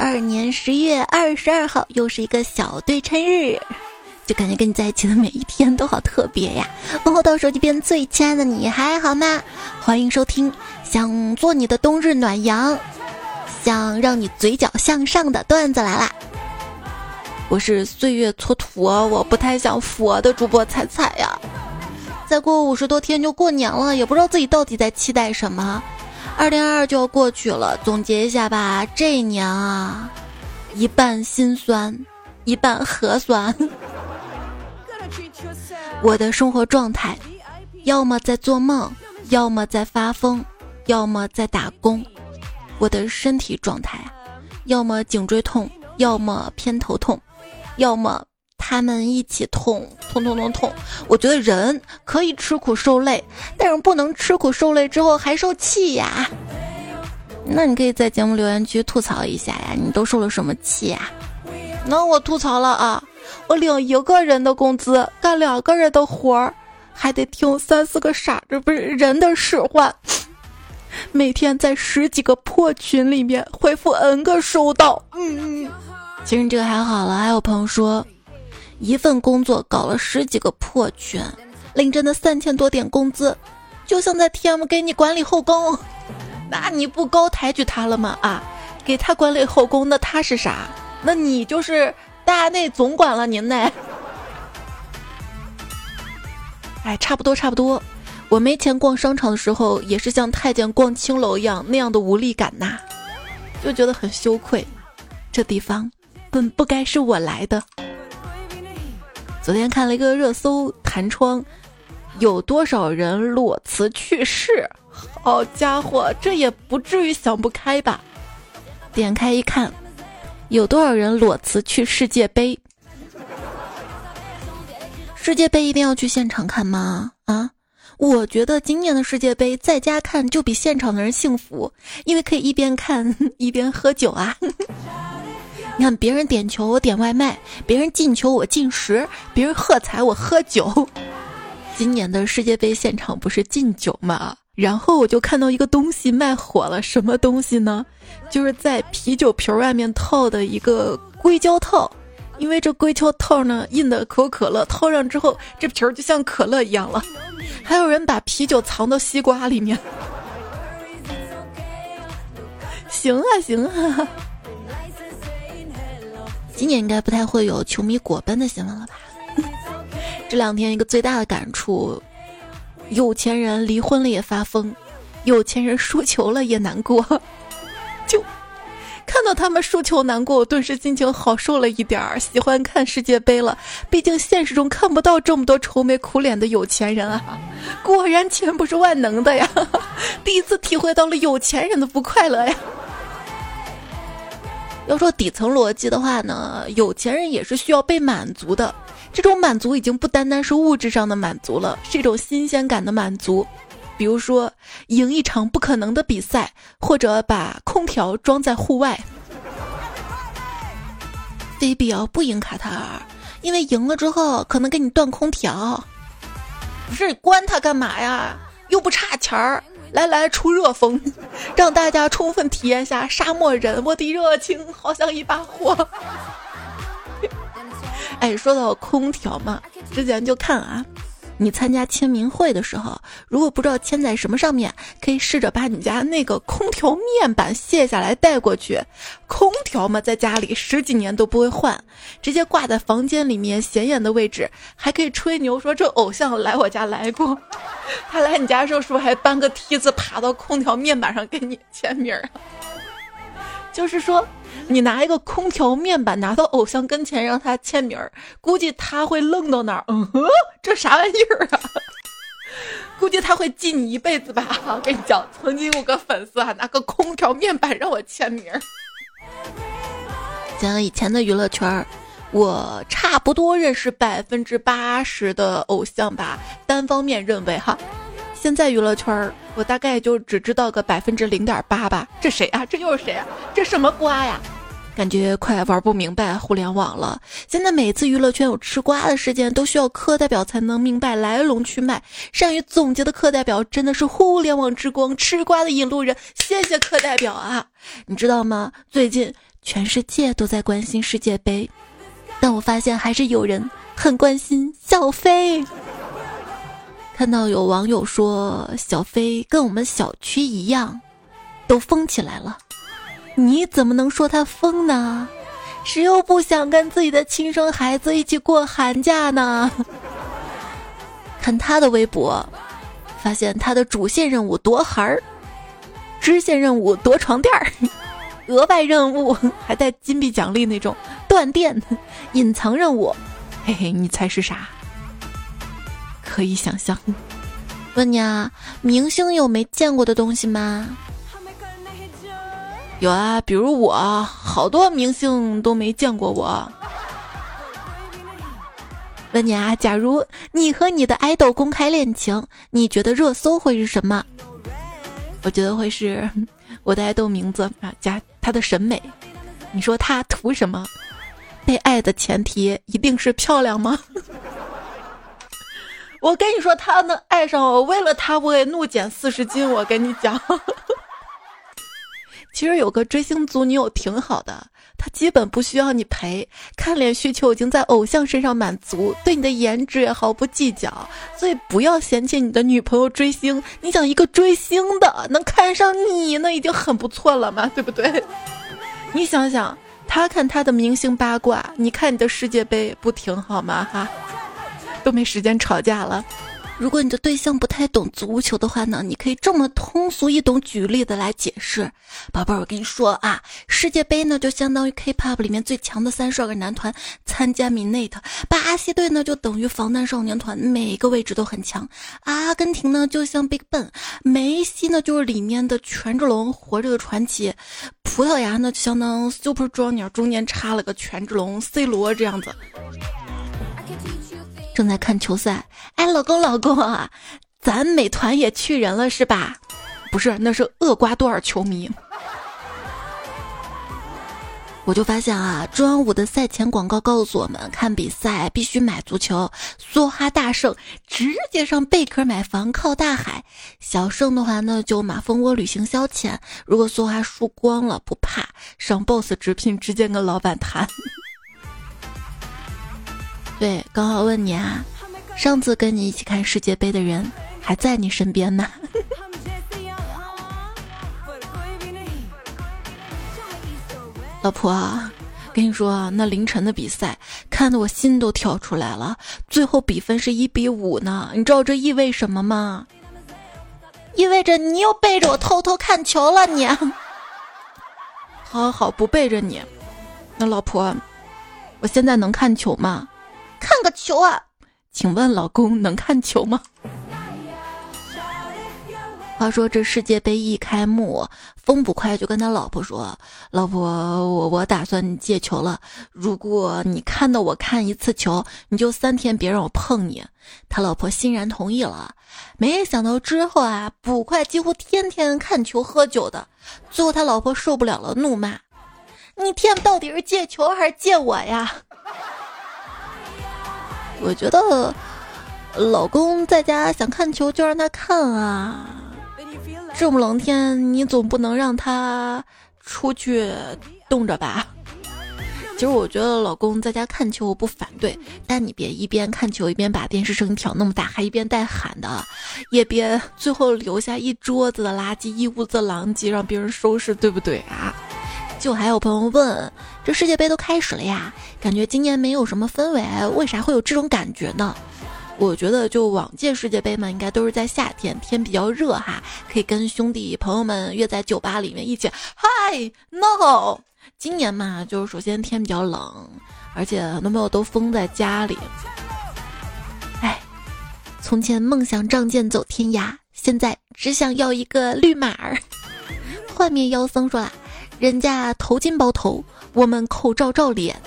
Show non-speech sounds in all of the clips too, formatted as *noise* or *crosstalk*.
二年十月二十二号，又是一个小对称日，就感觉跟你在一起的每一天都好特别呀！问候到手机边最亲爱的你还好吗？欢迎收听，想做你的冬日暖阳，想让你嘴角向上的段子来啦！我是岁月蹉跎，我不太想佛的主播彩彩呀。再过五十多天就过年了，也不知道自己到底在期待什么。二零二二就要过去了，总结一下吧，这一年啊，一半心酸，一半核酸。*laughs* 我的生活状态，要么在做梦，要么在发疯，要么在打工。我的身体状态，要么颈椎痛，要么偏头痛。要么他们一起痛痛痛痛痛。我觉得人可以吃苦受累，但是不能吃苦受累之后还受气呀。那你可以在节目留言区吐槽一下呀，你都受了什么气呀？那我吐槽了啊，我领一个人的工资，干两个人的活儿，还得听三四个傻子不是人的使唤，每天在十几个破群里面回复 n 个收到，嗯嗯。其实这个还好了，还有朋友说，一份工作搞了十几个破群，领着那三千多点工资，就像在 TM 给你管理后宫，*laughs* 那你不高抬举他了吗？啊，给他管理后宫，那他是啥？那你就是大内总管了，您呢？*laughs* 哎，差不多差不多，我没钱逛商场的时候，也是像太监逛青楼一样那样的无力感呐，就觉得很羞愧，这地方。本不该是我来的。昨天看了一个热搜，弹窗有多少人裸辞去世？好家伙，这也不至于想不开吧？点开一看，有多少人裸辞去世界杯？世界杯一定要去现场看吗？啊，我觉得今年的世界杯在家看就比现场的人幸福，因为可以一边看 *laughs* 一边喝酒啊。你看，别人点球我点外卖，别人进球我进食，别人喝彩我喝酒。*laughs* 今年的世界杯现场不是禁酒吗？然后我就看到一个东西卖火了，什么东西呢？就是在啤酒瓶外面套的一个硅胶套，因为这硅胶套呢印的可口可乐，套上之后这瓶就像可乐一样了。还有人把啤酒藏到西瓜里面。*laughs* 行啊，行啊。今年应该不太会有球迷果奔的新闻了吧？这两天一个最大的感触，有钱人离婚了也发疯，有钱人输球了也难过。就看到他们输球难过，我顿时心情好受了一点儿。喜欢看世界杯了，毕竟现实中看不到这么多愁眉苦脸的有钱人啊！果然钱不是万能的呀！*laughs* 第一次体会到了有钱人的不快乐呀！要说底层逻辑的话呢，有钱人也是需要被满足的。这种满足已经不单单是物质上的满足了，是一种新鲜感的满足。比如说，赢一场不可能的比赛，或者把空调装在户外。非必要不赢卡塔尔，因为赢了之后可能给你断空调。不是关他干嘛呀？又不差钱儿。来来，出热风，*laughs* 让大家充分体验下沙漠人。我的热情好像一把火。*laughs* 哎，说到空调嘛，之前就看啊。你参加签名会的时候，如果不知道签在什么上面，可以试着把你家那个空调面板卸下来带过去。空调嘛，在家里十几年都不会换，直接挂在房间里面显眼的位置，还可以吹牛说这偶像来我家来过。他来你家的时候是不是还搬个梯子爬到空调面板上给你签名？就是说。你拿一个空调面板拿到偶像跟前让他签名儿，估计他会愣到那儿。嗯哼，这啥玩意儿啊？*laughs* 估计他会记你一辈子吧。*laughs* 我跟你讲，曾经有个粉丝啊，拿个空调面板让我签名儿。讲以前的娱乐圈儿，我差不多认识百分之八十的偶像吧，单方面认为哈。现在娱乐圈儿，我大概就只知道个百分之零点八吧。这谁啊？这又是谁啊？这什么瓜呀？感觉快玩不明白互联网了。现在每次娱乐圈有吃瓜的事件，都需要课代表才能明白来龙去脉。善于总结的课代表真的是互联网之光，吃瓜的引路人。谢谢课代表啊！你知道吗？最近全世界都在关心世界杯，但我发现还是有人很关心小飞。看到有网友说小飞跟我们小区一样，都疯起来了，你怎么能说他疯呢？谁又不想跟自己的亲生孩子一起过寒假呢？看他的微博，发现他的主线任务夺孩儿，支线任务夺床垫儿，额外任务还带金币奖励那种断电，*laughs* 隐藏任务，嘿嘿，你猜是啥？可以想象。问你啊，明星有没见过的东西吗？有啊，比如我，好多明星都没见过我。问你啊，假如你和你的爱豆公开恋情，你觉得热搜会是什么？我觉得会是我的爱豆名字啊加他的审美。你说他图什么？被爱的前提一定是漂亮吗？我跟你说，他能爱上我，为了他我也怒减四十斤。我跟你讲，*laughs* 其实有个追星族女友挺好的，她基本不需要你陪，看脸需求已经在偶像身上满足，对你的颜值也毫不计较。所以不要嫌弃你的女朋友追星，你想一个追星的能看上你，那已经很不错了嘛，对不对？*laughs* 你想想，他看他的明星八卦，你看你的世界杯，不挺好吗？哈。*laughs* 都没时间吵架了。如果你的对象不太懂足球的话呢，你可以这么通俗易懂举例的来解释。宝贝儿，我跟你说啊，世界杯呢就相当于 K-pop 里面最强的三十二个男团参加 Minate，巴西队呢就等于防弹少年团，每个位置都很强。阿根廷呢就像 Big Bang，梅西呢就是里面的权志龙，活着的传奇。葡萄牙呢就相当 Super Junior，中间插了个权志龙，C 罗这样子。正在看球赛，哎，老公老公啊，咱美团也去人了是吧？不是，那是厄瓜多尔球迷。我就发现啊，中央五的赛前广告告诉我们，看比赛必须买足球。梭哈大胜，直接上贝壳买房靠大海；小胜的话呢，就马蜂窝旅行消遣。如果梭哈输光了，不怕，上 boss 直聘，直接跟老板谈。对，刚好问你啊，上次跟你一起看世界杯的人还在你身边吗？老婆，跟你说啊，那凌晨的比赛看得我心都跳出来了，最后比分是一比五呢。你知道这意味什么吗？意味着你又背着我偷偷看球了，你。好好好，不背着你。那老婆，我现在能看球吗？看个球啊！请问老公能看球吗？话说这世界杯一开幕，风捕快就跟他老婆说：“老婆，我我打算戒球了。如果你看到我看一次球，你就三天别让我碰你。”他老婆欣然同意了。没想到之后啊，捕快几乎天天看球喝酒的，最后他老婆受不了了，怒骂：“你天到底是戒球还是戒我呀？”我觉得，老公在家想看球就让他看啊，这么冷天，你总不能让他出去冻着吧？其实我觉得老公在家看球我不反对，但你别一边看球一边把电视声音调那么大，还一边带喊的，也别最后留下一桌子的垃圾，一屋子狼藉，让别人收拾，对不对啊？就还有朋友问，这世界杯都开始了呀，感觉今年没有什么氛围，为啥会有这种感觉呢？我觉得就往届世界杯嘛，应该都是在夏天，天比较热哈，可以跟兄弟朋友们约在酒吧里面一起嗨 no。今年嘛，就是首先天比较冷，而且很多朋友都封在家里。哎，从前梦想仗剑走天涯，现在只想要一个绿马儿。幻灭妖僧说了。人家头巾包头，我们口罩罩脸。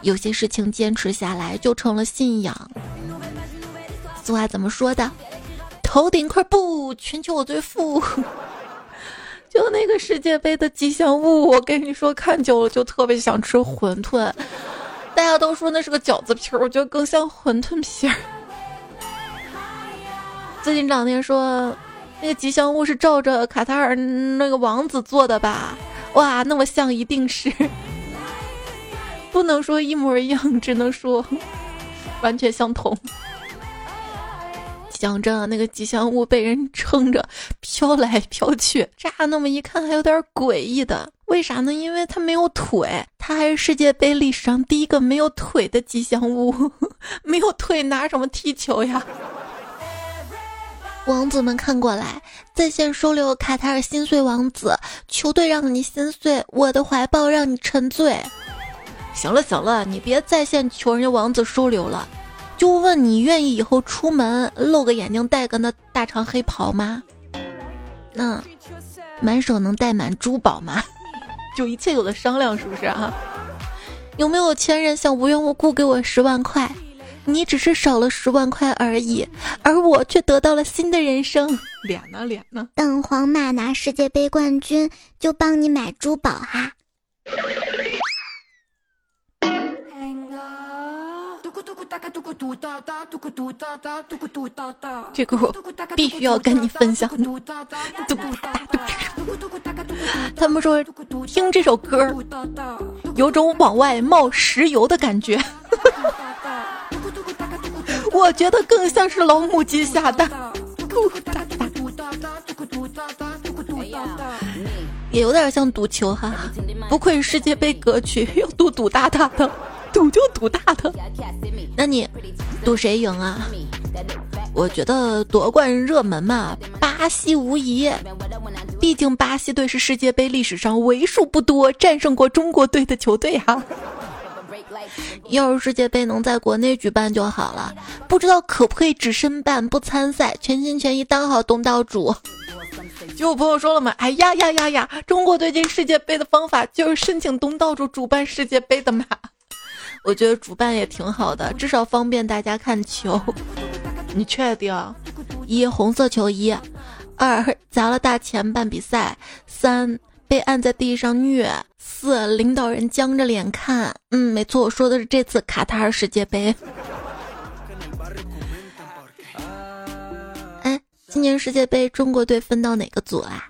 有些事情坚持下来就成了信仰。俗话怎么说的？头顶块布，全球我最富。*laughs* 就那个世界杯的吉祥物，我跟你说，看久了就特别想吃馄饨。大家都说那是个饺子皮儿，我觉得更像馄饨皮儿。*laughs* 最近这两天说，那个吉祥物是照着卡塔尔那个王子做的吧？哇，那么像一定是 *laughs* 不能说一模一样，只能说完全相同。讲真啊那个吉祥物被人撑着飘来飘去，乍那么一看还有点诡异的。为啥呢？因为它没有腿，它还是世界杯历史上第一个没有腿的吉祥物。*laughs* 没有腿拿什么踢球呀？王子们看过来，在线收留卡塔尔心碎王子，球队让你心碎，我的怀抱让你沉醉。行了行了，你别在线求人家王子收留了。就问你愿意以后出门露个眼睛，戴个那大长黑袍吗？那满手能戴满珠宝吗？就一切有的商量，是不是啊？有没有钱人想无缘无故给我十万块？你只是少了十万块而已，而我却得到了新的人生。脸呢？脸呢？等皇马拿世界杯冠军，就帮你买珠宝哈。这个我必须要跟你分享。他们说听这首歌，有种往外冒石油的感觉。我觉得更像是老母鸡下蛋。也有点像赌球哈，不愧是世界杯歌曲，要赌赌大大的。赌就赌大的，那你赌谁赢啊？我觉得夺冠热门嘛，巴西无疑。毕竟巴西队是世界杯历史上为数不多战胜过中国队的球队哈。要是世界杯能在国内举办就好了，不知道可不可以只申办不参赛，全心全意当好东道主。就有朋友说了嘛，哎呀呀呀呀，中国队进世界杯的方法就是申请东道主主办世界杯的嘛。我觉得主办也挺好的，至少方便大家看球。你确定？一红色球衣，二砸了大钱办比赛，三被按在地上虐，四领导人僵着脸看。嗯，没错，我说的是这次卡塔尔世界杯。哎，今年世界杯中国队分到哪个组啊？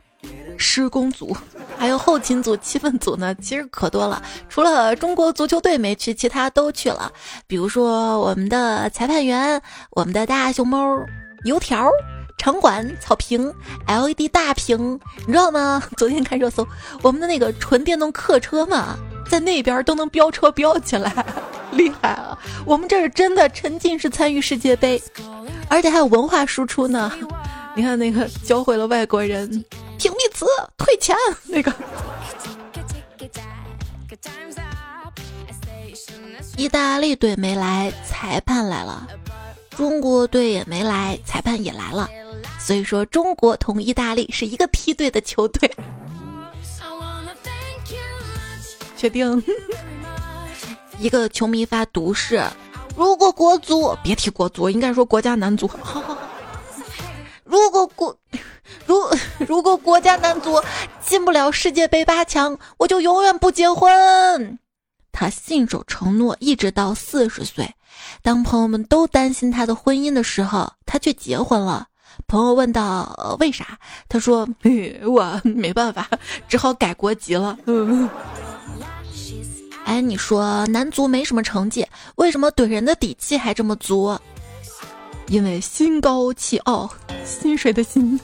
施工组。还有后勤组、气氛组呢，其实可多了。除了中国足球队没去，其他都去了。比如说我们的裁判员、我们的大熊猫、油条、场馆、草坪、LED 大屏，你知道吗？*laughs* 昨天看热搜，我们的那个纯电动客车嘛，在那边都能飙车飙起来，*laughs* 厉害啊！我们这是真的沉浸式参与世界杯，而且还有文化输出呢。你看那个教会了外国人。屏蔽词退钱 *laughs* 那个，意大利队没来，裁判来了；中国队也没来，裁判也来了。所以说，中国同意大利是一个梯队的球队。确定？*laughs* 一个球迷发毒誓：如果国足别提国足，应该说国家男足。*laughs* 如果国。*laughs* 如如果国家男足进不了世界杯八强，我就永远不结婚。他信守承诺，一直到四十岁。当朋友们都担心他的婚姻的时候，他却结婚了。朋友问道：“为啥？”他说：“我没办法，只好改国籍了。”哎，你说男足没什么成绩，为什么怼人的底气还这么足？因为心高气傲，薪水的薪。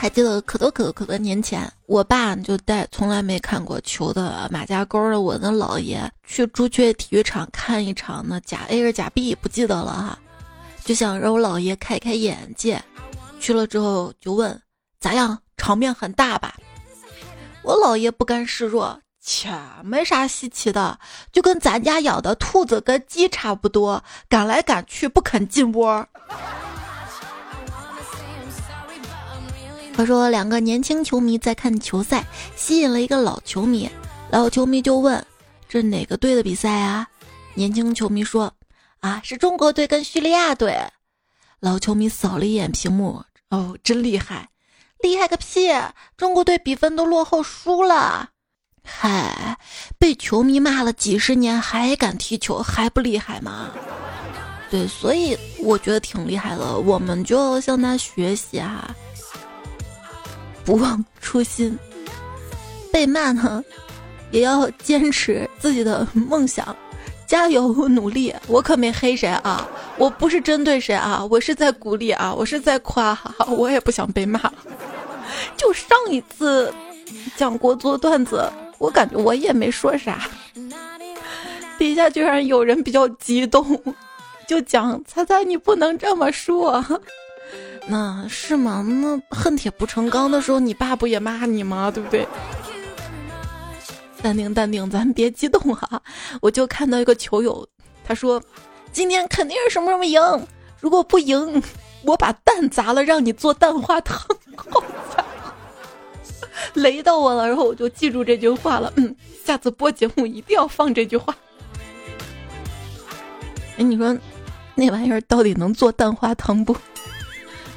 还记得可多可多可多年前，我爸就带从来没看过球的马家沟的我的姥爷去朱雀体育场看一场呢，甲 A 是甲 B 不记得了哈，就想让我姥爷开开眼界。去了之后就问咋样，场面很大吧？我姥爷不甘示弱，切，没啥稀奇的，就跟咱家养的兔子跟鸡差不多，赶来赶去不肯进窝。他说：“两个年轻球迷在看球赛，吸引了一个老球迷。老球迷就问：‘这哪个队的比赛啊？’年轻球迷说：‘啊，是中国队跟叙利亚队。’老球迷扫了一眼屏幕，哦，真厉害！厉害个屁！中国队比分都落后输了。嗨，被球迷骂了几十年还敢踢球，还不厉害吗？对，所以我觉得挺厉害的。我们就要向他学习哈。”不忘初心，被骂呢，也要坚持自己的梦想，加油努力。我可没黑谁啊，我不是针对谁啊，我是在鼓励啊，我是在夸，我也不想被骂。*laughs* 就上一次讲过做段子，我感觉我也没说啥，底下居然有人比较激动，就讲猜猜你不能这么说。那是吗？那恨铁不成钢的时候，你爸不也骂你吗？对不对？淡定淡定，*laughs* 咱别激动哈。我就看到一个球友，他说：“今天肯定是什么什么赢，如果不赢，我把蛋砸了，让你做蛋花汤。”好惨，*laughs* 雷到我了。然后我就记住这句话了。嗯，下次播节目一定要放这句话。哎，你说那玩意儿到底能做蛋花汤不？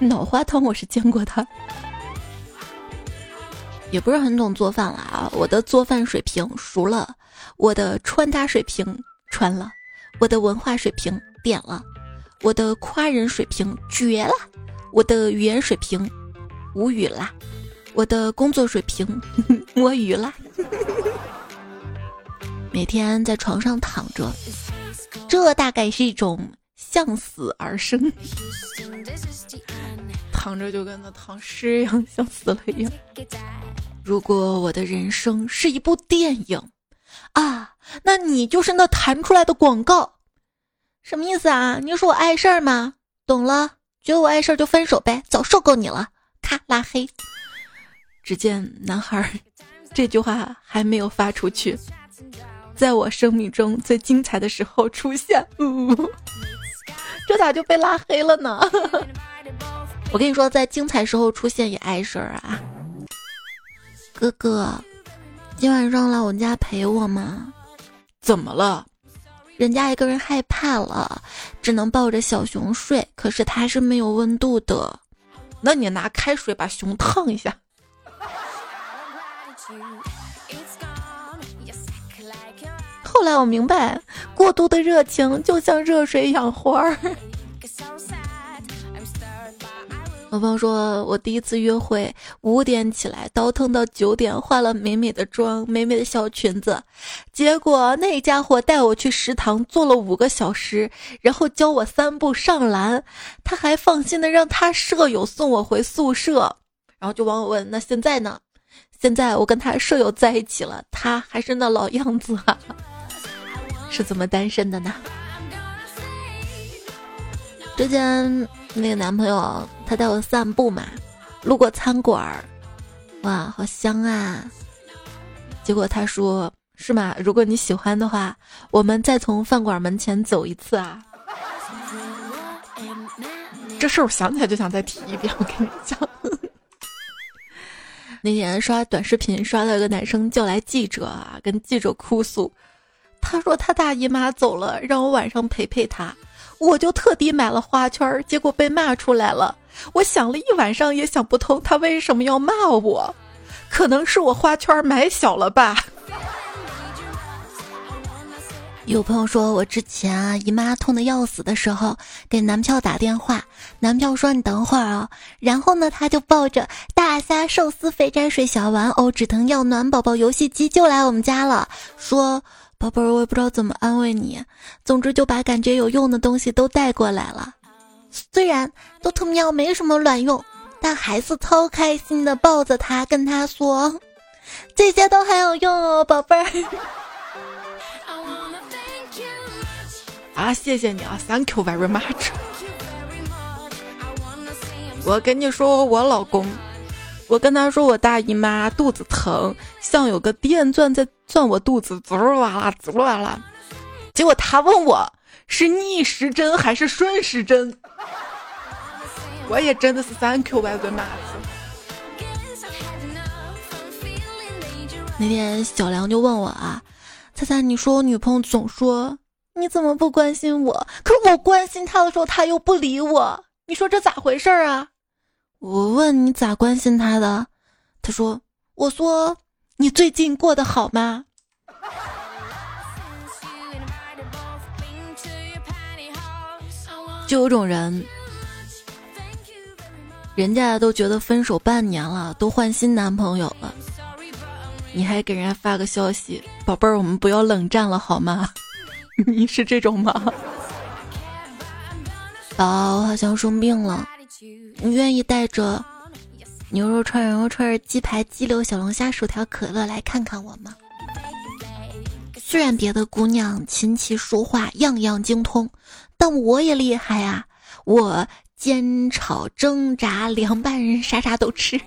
*laughs* 脑花汤我是见过的，也不是很懂做饭了啊。我的做饭水平熟了，我的穿搭水平穿了，我的文化水平点了，我的夸人水平绝了，我的语言水平无语啦，我的工作水平 *laughs* 摸鱼啦。每天在床上躺着，这大概是一种向死而生。躺着就跟那躺尸一样，像死了一样。如果我的人生是一部电影啊，那你就是那弹出来的广告，什么意思啊？你说我碍事儿吗？懂了，觉得我碍事儿就分手呗，早受够你了，咔拉黑。只见男孩这句话还没有发出去，在我生命中最精彩的时候出现，呜呜这咋就被拉黑了呢？*laughs* 我跟你说，在精彩时候出现也碍事儿啊！哥哥，今晚上来我家陪我吗？怎么了？人家一个人害怕了，只能抱着小熊睡。可是它是没有温度的，那你拿开水把熊烫一下。*laughs* 后来我明白，过度的热情就像热水养花儿。我朋友说，我第一次约会五点起来，倒腾到九点，化了美美的妆，美美的小裙子，结果那家伙带我去食堂坐了五个小时，然后教我三步上篮，他还放心的让他舍友送我回宿舍，然后就问我问，那现在呢？现在我跟他舍友在一起了，他还是那老样子啊，是怎么单身的呢？之前。那个男朋友他带我散步嘛，路过餐馆儿，哇，好香啊！结果他说是吗？如果你喜欢的话，我们再从饭馆门前走一次啊。*laughs* 这事儿我想起来就想再提一遍，我跟你讲。*laughs* 那天刷短视频刷到一个男生叫来记者啊，跟记者哭诉，他说他大姨妈走了，让我晚上陪陪他。我就特地买了花圈，结果被骂出来了。我想了一晚上也想不通他为什么要骂我，可能是我花圈买小了吧。有朋友说我之前啊姨妈痛的要死的时候，给男票打电话，男票说你等会儿啊，然后呢他就抱着大虾寿司、肥宅水、小玩偶、止疼药、暖宝宝、游戏机就来我们家了，说。宝贝儿，我也不知道怎么安慰你，总之就把感觉有用的东西都带过来了。虽然都特喵没什么卵用，但还是超开心的，抱着他跟他说：“这些都很有用哦，宝贝儿。*laughs* ”啊，谢谢你啊，Thank you very much。我跟你说，我老公。我跟他说我大姨妈肚子疼，像有个电钻在钻我肚子，滋啦啦，滋啦啦。结果他问我是逆时针还是顺时针，我也真的是 thank you very much。那天小梁就问我啊，猜猜你说我女朋友总说你怎么不关心我，可我关心她的时候她又不理我，你说这咋回事啊？我问你咋关心他的，他说：“我说你最近过得好吗？” *laughs* 就有种人，人家都觉得分手半年了，都换新男朋友了，你还给人家发个消息，宝贝儿，我们不要冷战了好吗？*laughs* 你是这种吗？宝，*laughs* 我好像生病了，你愿意带着牛肉串、羊肉串、鸡排、鸡柳、小龙虾、薯条、可乐来看看我吗？虽然别的姑娘琴棋书画样样精通，但我也厉害啊！我煎炒蒸炸凉拌啥啥都吃。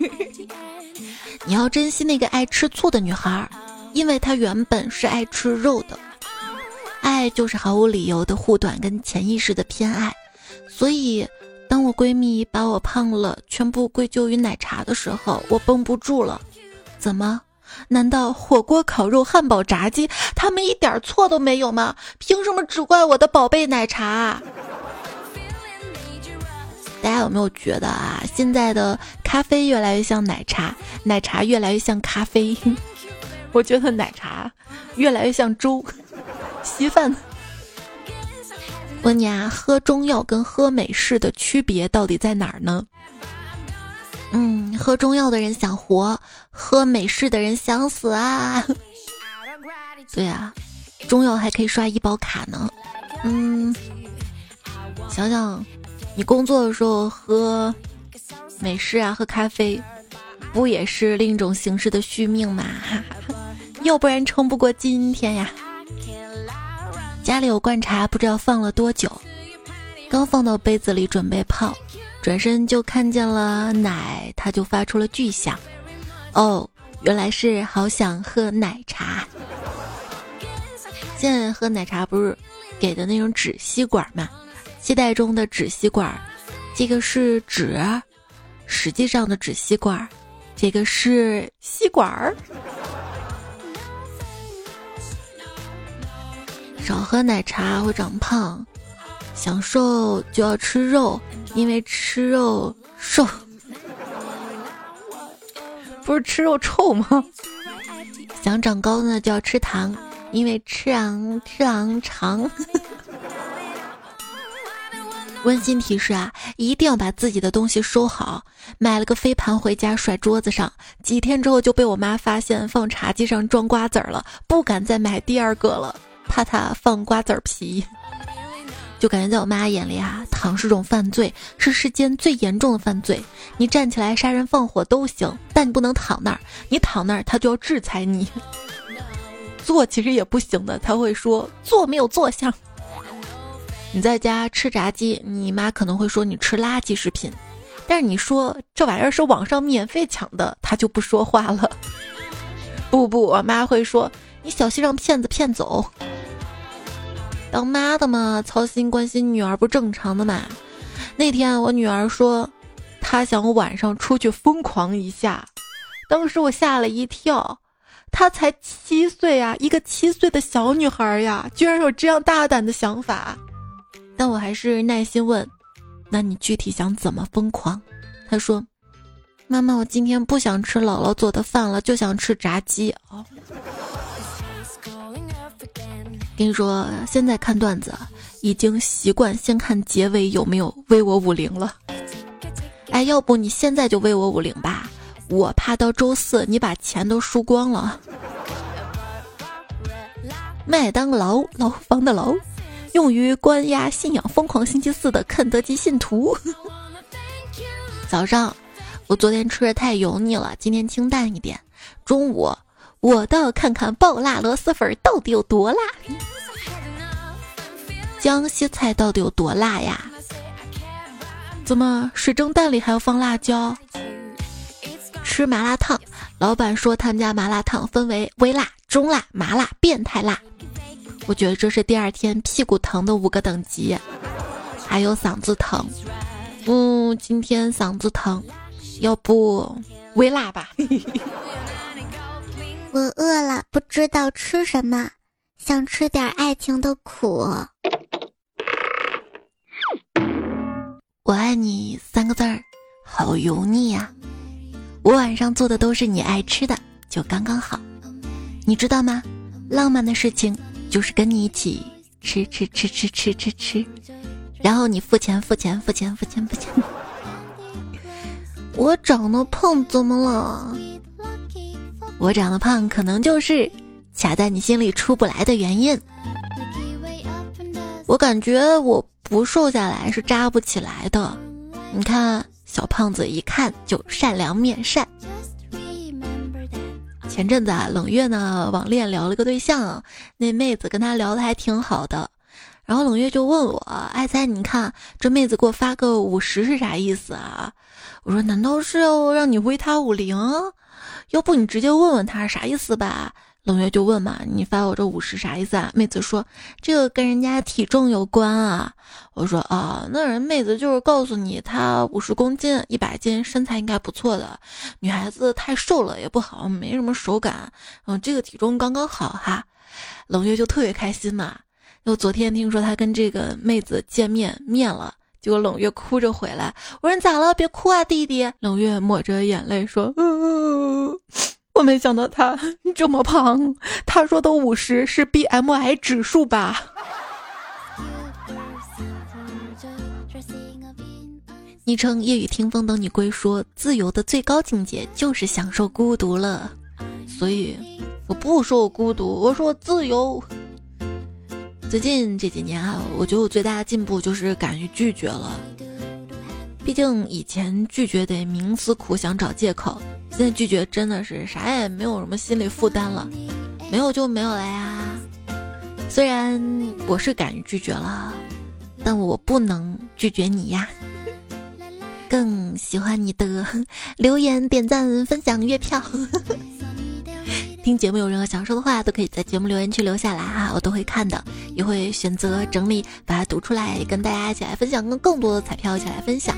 *laughs* 你要珍惜那个爱吃醋的女孩，因为她原本是爱吃肉的。爱就是毫无理由的护短跟潜意识的偏爱。所以，当我闺蜜把我胖了全部归咎于奶茶的时候，我绷不住了。怎么？难道火锅、烤肉、汉堡、炸鸡，他们一点错都没有吗？凭什么只怪我的宝贝奶茶？大家有没有觉得啊？现在的咖啡越来越像奶茶，奶茶越来越像咖啡。*laughs* 我觉得奶茶越来越像粥、*laughs* 稀饭。问你啊，喝中药跟喝美式的区别到底在哪儿呢？嗯，喝中药的人想活，喝美式的人想死啊！*laughs* 对啊，中药还可以刷医保卡呢。嗯，想想你工作的时候喝美式啊，喝咖啡，不也是另一种形式的续命吗？要不然撑不过今天呀。家里有罐茶，不知道放了多久，刚放到杯子里准备泡。转身就看见了奶，它就发出了巨响。哦，原来是好想喝奶茶。现在喝奶茶不是给的那种纸吸管吗？期待中的纸吸管，这个是纸，实际上的纸吸管，这个是吸管儿。少喝奶茶会长胖。想瘦就要吃肉，因为吃肉瘦，不是吃肉臭吗？想长高呢就要吃糖，因为吃昂吃昂长。温馨提示啊，一定要把自己的东西收好。买了个飞盘回家甩桌子上，几天之后就被我妈发现放茶几上装瓜子儿了，不敢再买第二个了，怕他放瓜子皮。就感觉在我妈眼里啊，躺是种犯罪，是世间最严重的犯罪。你站起来杀人放火都行，但你不能躺那儿。你躺那儿，他就要制裁你。坐其实也不行的，他会说坐没有坐相。你在家吃炸鸡，你妈可能会说你吃垃圾食品，但是你说这玩意儿是网上免费抢的，他就不说话了。不不，我妈会说你小心让骗子骗走。当妈的嘛，操心关心女儿不正常的嘛。那天我女儿说，她想晚上出去疯狂一下，当时我吓了一跳。她才七岁啊，一个七岁的小女孩呀，居然有这样大胆的想法。但我还是耐心问：“那你具体想怎么疯狂？”她说：“妈妈，我今天不想吃姥姥做的饭了，就想吃炸鸡哦。” *laughs* 跟你说，现在看段子已经习惯先看结尾有没有为我五零了。哎，要不你现在就为我五零吧，我怕到周四你把钱都输光了。麦当劳牢房的牢，用于关押信仰疯狂星期四的肯德基信徒。早上，我昨天吃的太油腻了，今天清淡一点。中午。我倒要看看爆辣螺蛳粉到底有多辣，江西菜到底有多辣呀？怎么水蒸蛋里还要放辣椒？吃麻辣烫，老板说他们家麻辣烫分为微辣、中辣、麻辣、变态辣。我觉得这是第二天屁股疼的五个等级，还有嗓子疼。嗯，今天嗓子疼，要不微辣吧？*laughs* 我饿了，不知道吃什么，想吃点爱情的苦。我爱你三个字儿，好油腻呀！我晚上做的都是你爱吃的，就刚刚好。你知道吗？浪漫的事情就是跟你一起吃吃吃吃吃吃吃，然后你付钱付钱付钱付钱付钱。*laughs* 我长得胖怎么了？我长得胖，可能就是卡在你心里出不来的原因。我感觉我不瘦下来是扎不起来的。你看，小胖子一看就善良面善。前阵子啊，冷月呢网恋聊了个对象，那妹子跟他聊的还挺好的。然后冷月就问我：“爱猜，你看这妹子给我发个五十是啥意思啊？”我说：“难道是要让你微他五零？要不你直接问问他啥意思吧。”冷月就问嘛：“你发我这五十啥意思啊？”妹子说：“这个跟人家体重有关啊。”我说：“啊，那人妹子就是告诉你，她五十公斤、一百斤，身材应该不错的。女孩子太瘦了也不好，没什么手感。嗯，这个体重刚刚好哈。”冷月就特别开心嘛。又昨天听说他跟这个妹子见面面了，结果冷月哭着回来。我说你咋了？别哭啊，弟弟。冷月抹着眼泪说：“嗯，我没想到他 *laughs* 这么胖。他说的五十是 BMI 指数吧？”昵称夜雨听风等你归说：“自由的最高境界就是享受孤独了。”所以我不说我孤独，我说我自由。最近这几年啊，我觉得我最大的进步就是敢于拒绝了。毕竟以前拒绝得冥思苦想找借口，现在拒绝真的是啥也没有什么心理负担了，没有就没有了呀。虽然我是敢于拒绝了，但我不能拒绝你呀。更喜欢你的 *laughs* 留言、点赞、分享、月票。听节目有任何想说的话，都可以在节目留言区留下来哈，我都会看的，也会选择整理把它读出来，跟大家一起来分享，跟更多的彩票一起来分享。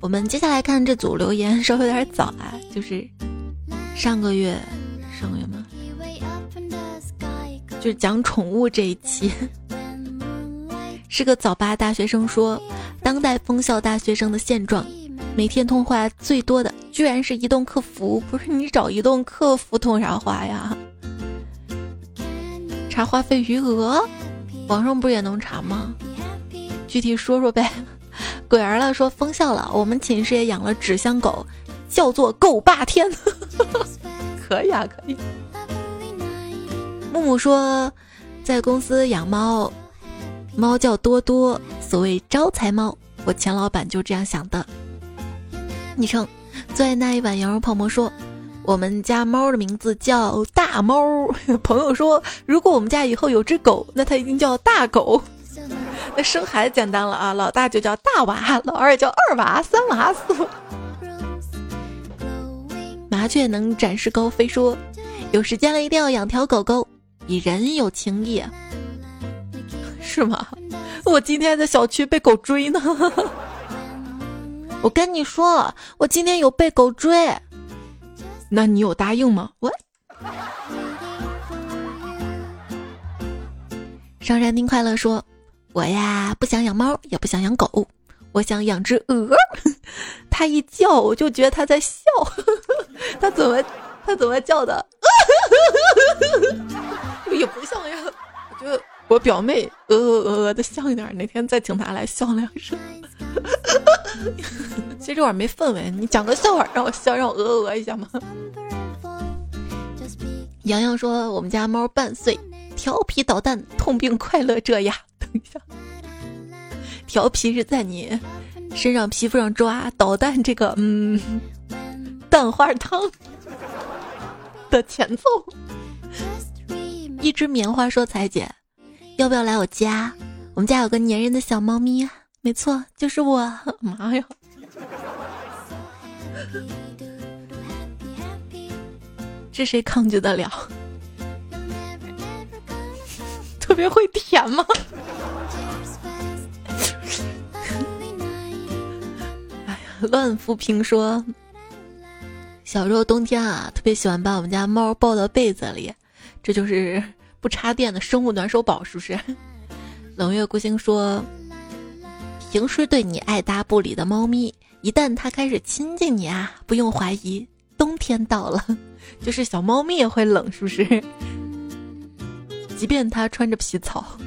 我们接下来看这组留言，稍微有点早啊，就是上个月，上个月吗？就是讲宠物这一期，*laughs* 是个早八大学生说，当代封校大学生的现状。每天通话最多的居然是移动客服，不是你找移动客服通啥话呀？查话费余额，网上不也能查吗？具体说说呗。*laughs* 鬼儿了说封校了，我们寝室也养了纸箱狗，叫做狗霸天。*laughs* 可以啊，可以。木木说在公司养猫，猫叫多多，所谓招财猫，我前老板就这样想的。昵称最爱那一碗羊肉泡馍说：“我们家猫的名字叫大猫。*laughs* ”朋友说：“如果我们家以后有只狗，那它一定叫大狗。*laughs* ”那生孩子简单了啊，老大就叫大娃，老二叫二娃，三娃四。*laughs* 麻雀能展翅高飞说：“有时间了一定要养条狗狗，比人有情义。”是吗？我今天在小区被狗追呢。我跟你说，我今天有被狗追，那你有答应吗？我。上山听快乐说，我呀不想养猫，也不想养狗，我想养只鹅。*laughs* 它一叫，我就觉得它在笑。*laughs* 它怎么，它怎么叫的？*laughs* 也不像呀。我觉得我表妹鹅鹅鹅鹅的像一点，哪天再请她来笑两声。*laughs* 其实这会儿没氛围，你讲个笑话让我笑，让我鹅鹅一下吗？洋洋说：“我们家猫半岁，调皮捣蛋，痛并快乐着呀。”等一下，调皮是在你身上皮肤上抓，捣蛋这个嗯，蛋花汤的前奏。一只棉花说：“彩姐，要不要来我家？我们家有个粘人的小猫咪。”没错，就是我。妈呀！这谁抗拒得了？特别会舔吗？哎呀，乱扶贫说，小时候冬天啊，特别喜欢把我们家猫抱到被子里，这就是不插电的生物暖手宝，是不是？*laughs* 冷月孤星说。平时对你爱搭不理的猫咪，一旦它开始亲近你啊，不用怀疑，冬天到了，*laughs* 就是小猫咪也会冷，是不是？即便它穿着皮草。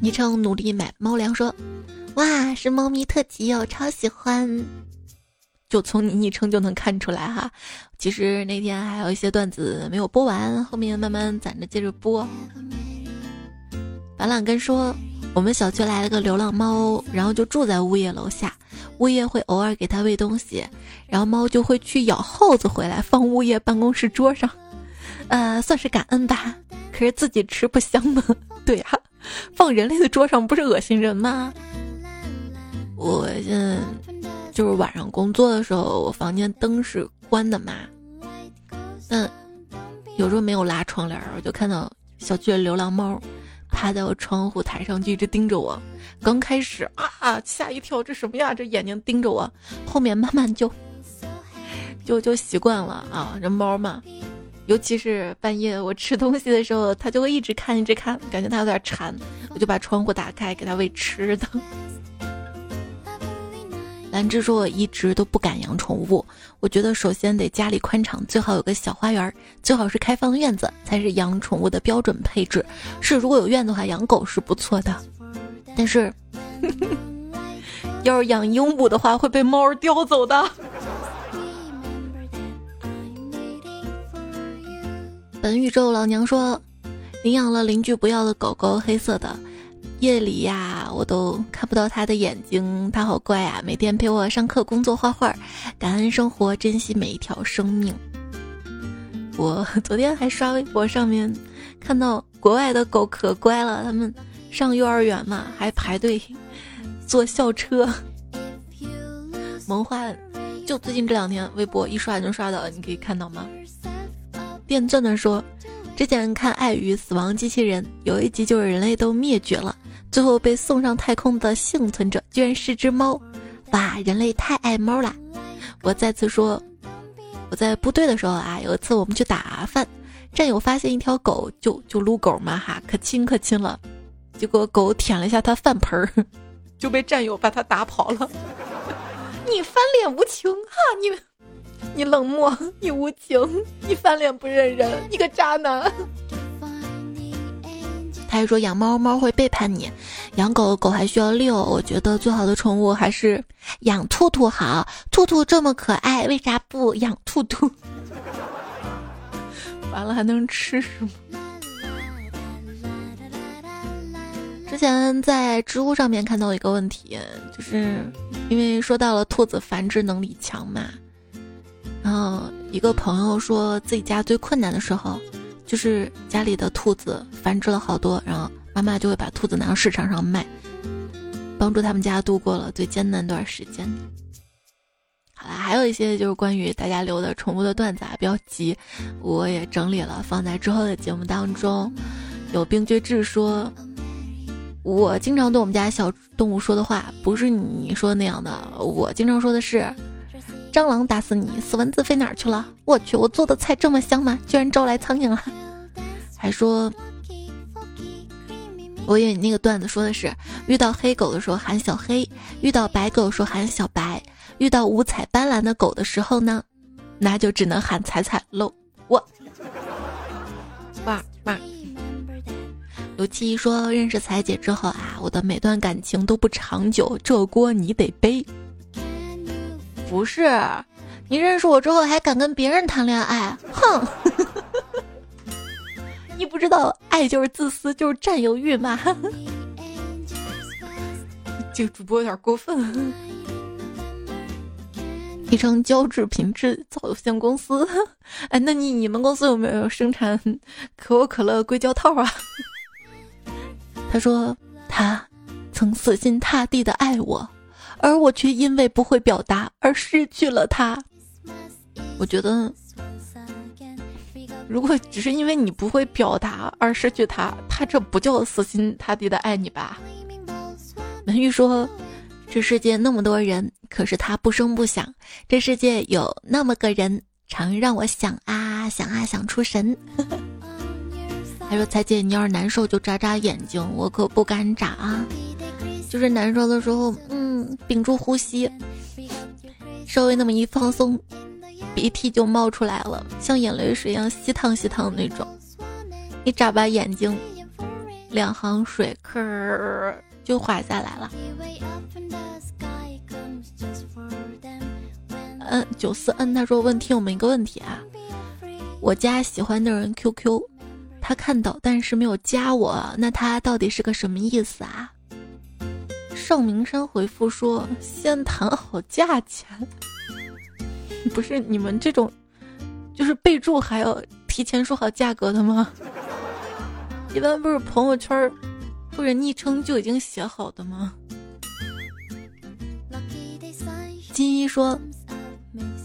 昵称努力买猫粮说：“哇，是猫咪特辑哦，超喜欢。”就从你昵称就能看出来哈。其实那天还有一些段子没有播完，后面慢慢攒着接着播。白懒根说，我们小区来了个流浪猫，然后就住在物业楼下，物业会偶尔给它喂东西，然后猫就会去咬耗子回来放物业办公室桌上，呃，算是感恩吧。可是自己吃不香吗？*laughs* 对呀，放人类的桌上不是恶心人吗？我现在就是晚上工作的时候，我房间灯是关的嘛，但有时候没有拉窗帘，我就看到小区的流浪猫趴在我窗户台上，就一直盯着我。刚开始啊，吓一跳，这什么呀？这眼睛盯着我。后面慢慢就就就习惯了啊，这猫嘛。尤其是半夜我吃东西的时候，它就会一直看，一直看，感觉它有点馋，我就把窗户打开给它喂吃的。兰芝说：“我一直都不敢养宠物，我觉得首先得家里宽敞，最好有个小花园，最好是开放的院子，才是养宠物的标准配置。是如果有院子的话，养狗是不错的，但是 *laughs* 要是养鹦鹉的话，会被猫儿叼走的。”本宇宙老娘说，领养了邻居不要的狗狗，黑色的，夜里呀，我都看不到它的眼睛，它好乖呀，每天陪我上课、工作、画画，感恩生活，珍惜每一条生命。我昨天还刷微博上面看到国外的狗可乖了，他们上幼儿园嘛，还排队坐校车。*laughs* 萌化，就最近这两天，微博一刷就能刷到，你可以看到吗？电钻的说，之前看《爱与死亡机器人》，有一集就是人类都灭绝了，最后被送上太空的幸存者居然是只猫，哇，人类太爱猫了！我再次说，我在部队的时候啊，有一次我们去打饭，战友发现一条狗，就就撸狗嘛哈，可亲可亲了，结果狗舔了一下他饭盆儿，*laughs* 就被战友把他打跑了。*laughs* 你翻脸无情啊，你！你冷漠，你无情，你翻脸不认人，你个渣男。他还说养猫猫会背叛你，养狗狗还需要遛。我觉得最好的宠物还是养兔兔好，兔兔这么可爱，为啥不养兔兔？*laughs* 完了还能吃什么？之前在知乎上面看到一个问题，就是因为说到了兔子繁殖能力强嘛。然后一个朋友说自己家最困难的时候，就是家里的兔子繁殖了好多，然后妈妈就会把兔子拿到市场上卖，帮助他们家度过了最艰难段时间。好了，还有一些就是关于大家留的宠物的段子啊，不要急，我也整理了放在之后的节目当中。有病句志说，我经常对我们家小动物说的话，不是你说的那样的，我经常说的是。蟑螂打死你，死蚊子飞哪儿去了？我去，我做的菜这么香吗？居然招来苍蝇了！还说，我以为你那个段子说的是遇到黑狗的时候喊小黑，遇到白狗说喊小白，遇到五彩斑斓的狗的时候呢，那就只能喊彩彩喽。我，哇哇！刘七说认识彩姐之后啊，我的每段感情都不长久，这锅你得背。不是，你认识我之后还敢跟别人谈恋爱？哼！*laughs* 你不知道爱就是自私，就是占有欲吗？*laughs* 这个主播有点过分。一成胶质品制造有限公司，哎，那你你们公司有没有生产可口可乐硅胶套啊？*laughs* 他说他曾死心塌地的爱我。而我却因为不会表达而失去了他。我觉得，如果只是因为你不会表达而失去他，他这不叫死心塌地的爱你吧？文玉说：“这世界那么多人，可是他不声不响。这世界有那么个人，常让我想啊想啊想出神。”他说：“彩姐，你要是难受就眨眨眼睛，我可不敢眨啊。”就是难受的时候，屏住呼吸，稍微那么一放松，鼻涕就冒出来了，像眼泪水一样稀淌稀淌那种。一眨巴眼睛，两行水可就滑下来了。N 九四 N，他说问听友们一个问题啊，我加喜欢的人 QQ，他看到但是没有加我，那他到底是个什么意思啊？邵明山回复说先谈好价钱，不是你们这种，就是备注还要提前说好价格的吗？一般不是朋友圈或者昵称就已经写好的吗？金一说，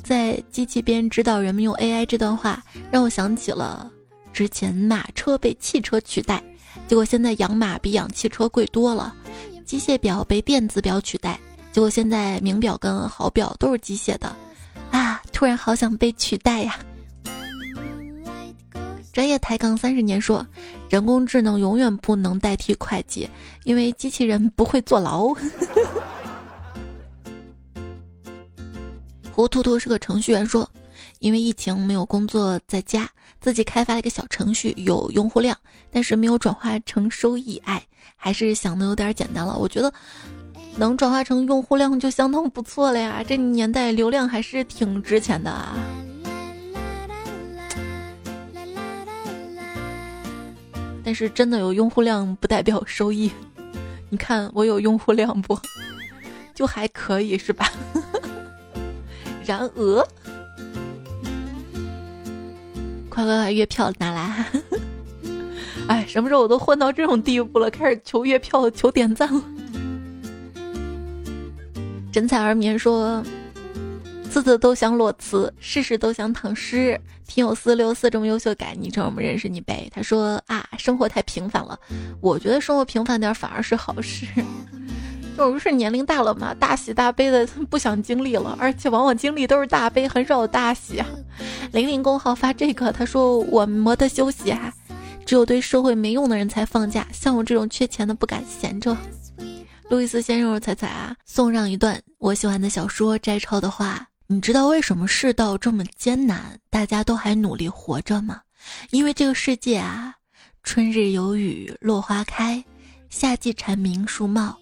在机器边指导人们用 AI 这段话，让我想起了之前马车被汽车取代，结果现在养马比养汽车贵多了；机械表被电子表取代，结果现在名表跟好表都是机械的。啊，突然好想被取代呀！专业抬杠三十年说，人工智能永远不能代替会计，因为机器人不会坐牢。*laughs* 胡图图是个程序员，说因为疫情没有工作，在家自己开发了一个小程序，有用户量，但是没有转化成收益。哎，还是想的有点简单了。我觉得能转化成用户量就相当不错了呀。这年代流量还是挺值钱的啊。但是真的有用户量不代表收益。你看我有用户量不？*laughs* 就还可以是吧？*laughs* 然而，快快快，月票拿来！*laughs* 哎，什么时候我都混到这种地步了，开始求月票、求点赞了。枕彩而眠说：“次次都想裸辞，事事都想躺尸。”听友四六四这么优秀，改昵称我们认识你呗。他说：“啊，生活太平凡了，我觉得生活平凡点反而是好事。”我不是年龄大了嘛，大喜大悲的 *laughs* 不想经历了，而且往往经历都是大悲，很少有大喜啊。零零工号发这个，他说我没得休息啊，只有对社会没用的人才放假，像我这种缺钱的不敢闲着。路易斯先生，彩彩啊，送上一段我喜欢的小说摘抄的话，你知道为什么世道这么艰难，大家都还努力活着吗？因为这个世界啊，春日有雨落花开，夏季蝉鸣树茂。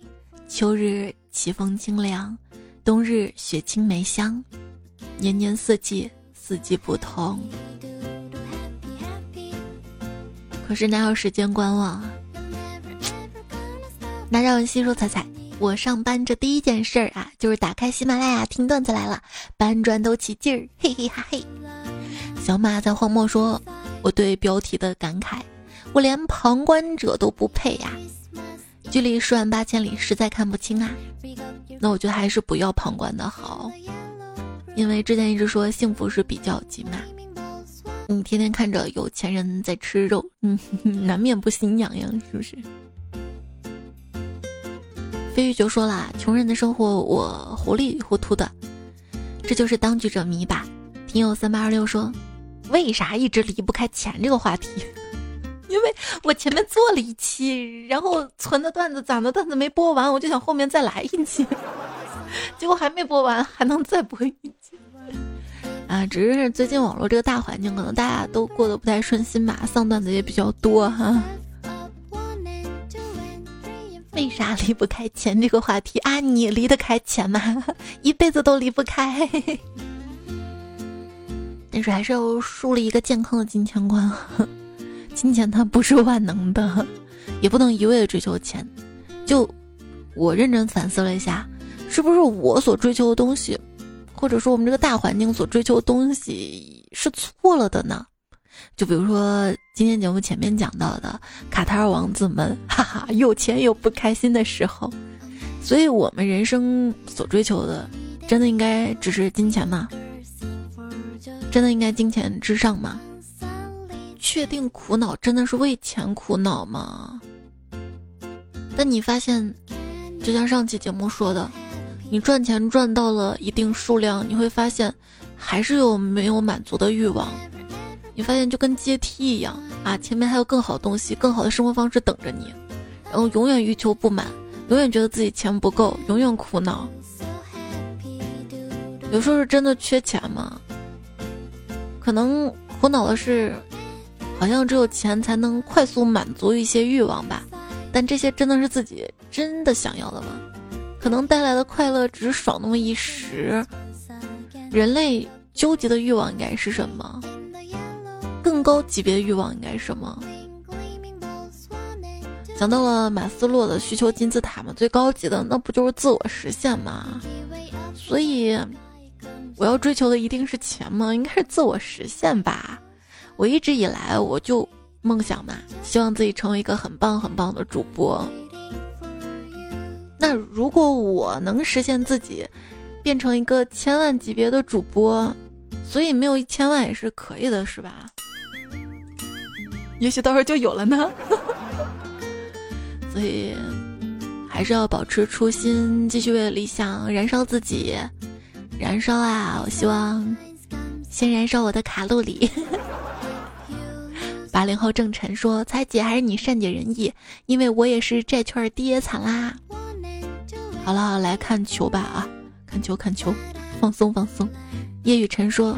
秋日奇风清凉，冬日雪清梅香，年年四季，四季不同。可是哪有时间观望啊？那让我细说彩彩，我上班这第一件事儿啊，就是打开喜马拉雅听段子来了，搬砖都起劲儿，嘿嘿哈嘿。小马在荒漠说：“我对标题的感慨，我连旁观者都不配呀。”距离十万八千里，实在看不清啊。那我觉得还是不要旁观的好，因为之前一直说幸福是比较级嘛。你天天看着有钱人在吃肉，嗯，*laughs* 难免不心痒痒，是不是？飞鱼就说了，穷人的生活我糊里糊涂的，这就是当局者迷吧。听友三八二六说，为啥一直离不开钱这个话题？因为我前面做了一期，然后存的段子、攒的段子没播完，我就想后面再来一期，*laughs* 结果还没播完，还能再播一期。啊，只是最近网络这个大环境，可能大家都过得不太顺心吧，丧段子也比较多哈。为啥离不开钱这个话题啊？你离得开钱吗？一辈子都离不开。但是还是要树立一个健康的金钱观。金钱它不是万能的，也不能一味的追求钱。就我认真反思了一下，是不是我所追求的东西，或者说我们这个大环境所追求的东西是错了的呢？就比如说今天节目前面讲到的卡塔尔王子们，哈哈，有钱又不开心的时候。所以我们人生所追求的，真的应该只是金钱吗？真的应该金钱至上吗？确定苦恼真的是为钱苦恼吗？但你发现，就像上期节目说的，你赚钱赚到了一定数量，你会发现还是有没有满足的欲望。你发现就跟阶梯一样啊，前面还有更好的东西、更好的生活方式等着你，然后永远欲求不满，永远觉得自己钱不够，永远苦恼。有时候是真的缺钱吗？可能苦恼的是。好像只有钱才能快速满足一些欲望吧，但这些真的是自己真的想要的吗？可能带来的快乐只爽那么一时，人类究极的欲望应该是什么？更高级别的欲望应该是什么？想到了马斯洛的需求金字塔嘛，最高级的那不就是自我实现吗？所以我要追求的一定是钱吗？应该是自我实现吧。我一直以来我就梦想嘛，希望自己成为一个很棒很棒的主播。那如果我能实现自己变成一个千万级别的主播，所以没有一千万也是可以的，是吧？也许到时候就有了呢。*laughs* 所以还是要保持初心，继续为理想燃烧自己，燃烧啊！我希望先燃烧我的卡路里。*laughs* 八零后郑晨说：“猜姐还是你善解人意，因为我也是债券跌惨啦。”好了，来看球吧啊！看球看球，放松放松。叶雨辰说：“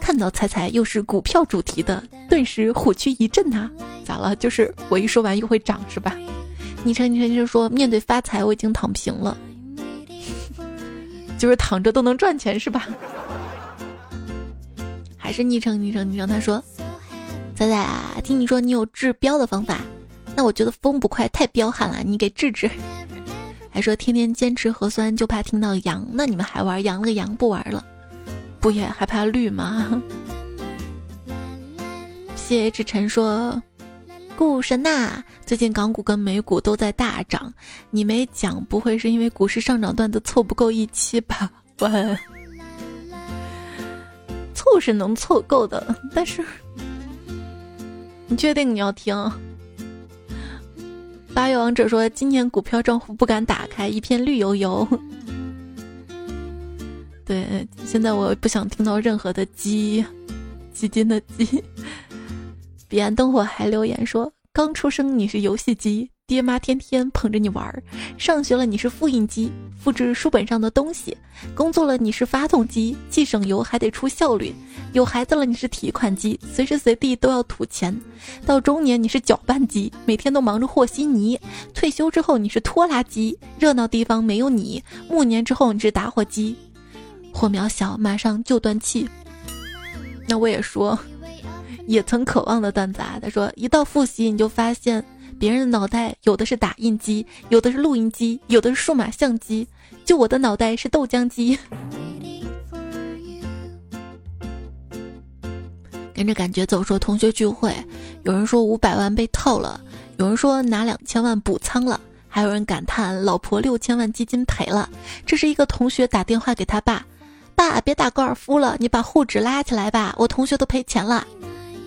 看到猜猜又是股票主题的，顿时虎躯一震呐！咋了？就是我一说完又会涨是吧？”昵称昵称就说：“面对发财，我已经躺平了，就是躺着都能赚钱是吧？”还是昵称昵称昵称，他说：“仔仔啊，听你说你有治标的方法，那我觉得风不快太彪悍了，你给治治。”还说天天坚持核酸就怕听到阳，那你们还玩阳了个阳不玩了？不也害怕绿吗？谢 *laughs* 谢志晨说，股神呐，最近港股跟美股都在大涨，你没讲，不会是因为股市上涨段子凑不够一期吧？喂，凑是能凑够的，但是你确定你要听？八月王者说：“今年股票账户不敢打开，一片绿油油。*laughs* ”对，现在我不想听到任何的鸡，基金的鸡。彼岸灯火还留言说：“刚出生你是游戏机。”爹妈天天捧着你玩儿，上学了你是复印机，复制书本上的东西；工作了你是发动机，既省油还得出效率；有孩子了你是提款机，随时随地都要吐钱；到中年你是搅拌机，每天都忙着和稀泥；退休之后你是拖拉机，热闹地方没有你；暮年之后你是打火机，火苗小马上就断气。那我也说，也曾渴望的段子啊，他说一到复习你就发现。别人的脑袋有的是打印机，有的是录音机，有的是数码相机，就我的脑袋是豆浆机。*laughs* 跟着感觉走，说同学聚会，有人说五百万被套了，有人说拿两千万补仓了，还有人感叹老婆六千万基金赔了。这是一个同学打电话给他爸，爸别打高尔夫了，你把户指拉起来吧，我同学都赔钱了。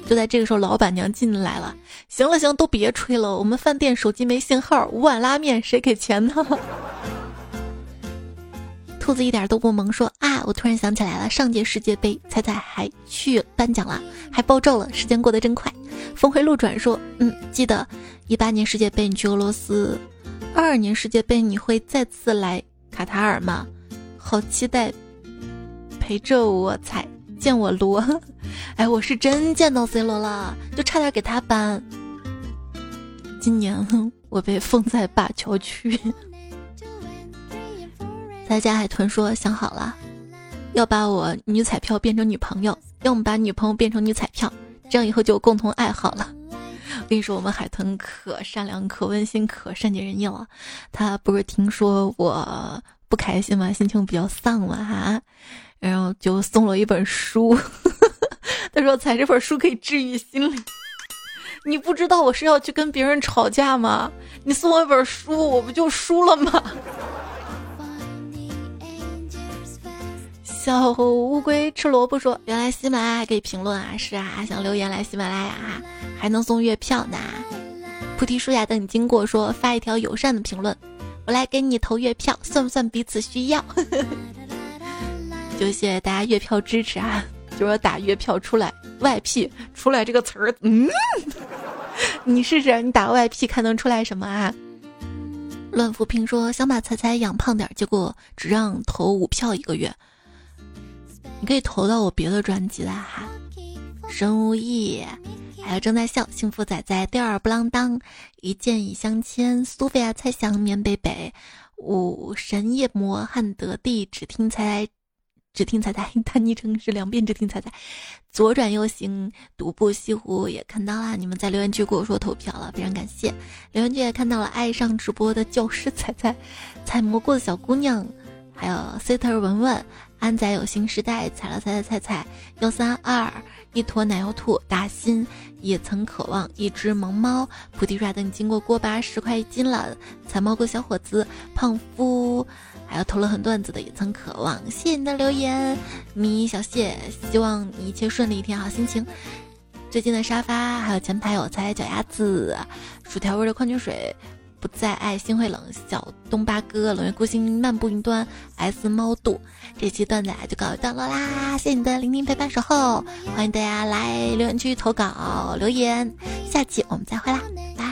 就在这个时候，老板娘进来了。行了行，都别吹了，我们饭店手机没信号，五碗拉面谁给钱呢？*laughs* 兔子一点都不萌，说啊，我突然想起来了，上届世界杯，彩彩还去颁奖了，还爆照了，时间过得真快。峰回路转说，嗯，记得一八年世界杯你去俄罗斯，二二年世界杯你会再次来卡塔尔吗？好期待，陪着我踩。见我罗，*laughs* 哎，我是真见到 C 罗了，就差点给他搬。今年 *laughs* 我被封在灞桥区。*laughs* 在家海豚说想好了，要把我女彩票变成女朋友，要么把女朋友变成女彩票，这样以后就有共同爱好了。我跟你说，我们海豚可善良、可温馨、可善解人意了。他不是听说我不开心吗？心情比较丧嘛，哈。然后就送了一本书，*laughs* 他说：“采这本书可以治愈心灵。”你不知道我是要去跟别人吵架吗？你送我一本书，我不就输了吗？*laughs* 小乌龟吃萝卜说：“原来喜马拉雅可以评论啊！是啊，想留言来喜马拉雅哈，还能送月票呢。”菩提树下等你经过说：“发一条友善的评论，我来给你投月票，算不算彼此需要？” *laughs* 就谢谢大家月票支持啊！就说打月票出来外 P 出来这个词儿，嗯，*laughs* 你试试，你打外 P 看能出来什么啊？乱扶贫说想把彩彩养胖点，结果只让投五票一个月。你可以投到我别的专辑啦哈。神无意，还有正在笑幸福仔仔吊儿不啷当，一见已相牵，苏菲亚猜想棉北北，五神夜魔汉德地，只听猜。只听彩彩，他昵称是两遍只听彩彩，左转右行，独步西湖也看到了，你们在留言区跟我说投票了，非常感谢。留言区也看到了爱上直播的教师彩彩，采蘑菇的小姑娘，还有 Sitter 文文，安仔有新时代，踩了踩踩踩踩，幺三二，一坨奶油兔，大心，也曾渴望一只萌猫，菩提刷等你经过锅巴十块一斤了，采蘑菇小伙子，胖夫。还有投了很段子的也曾渴望，谢谢你的留言，米小谢，希望你一切顺利，一天好心情。最近的沙发，还有前排有菜脚丫子，薯条味的矿泉水，不再爱心会冷，小东八哥，冷月孤星，漫步云端，S 猫度。这期段子就告一段落啦，谢谢你的聆听陪伴守候，欢迎大家来留言区投稿留言，下期我们再会啦。拜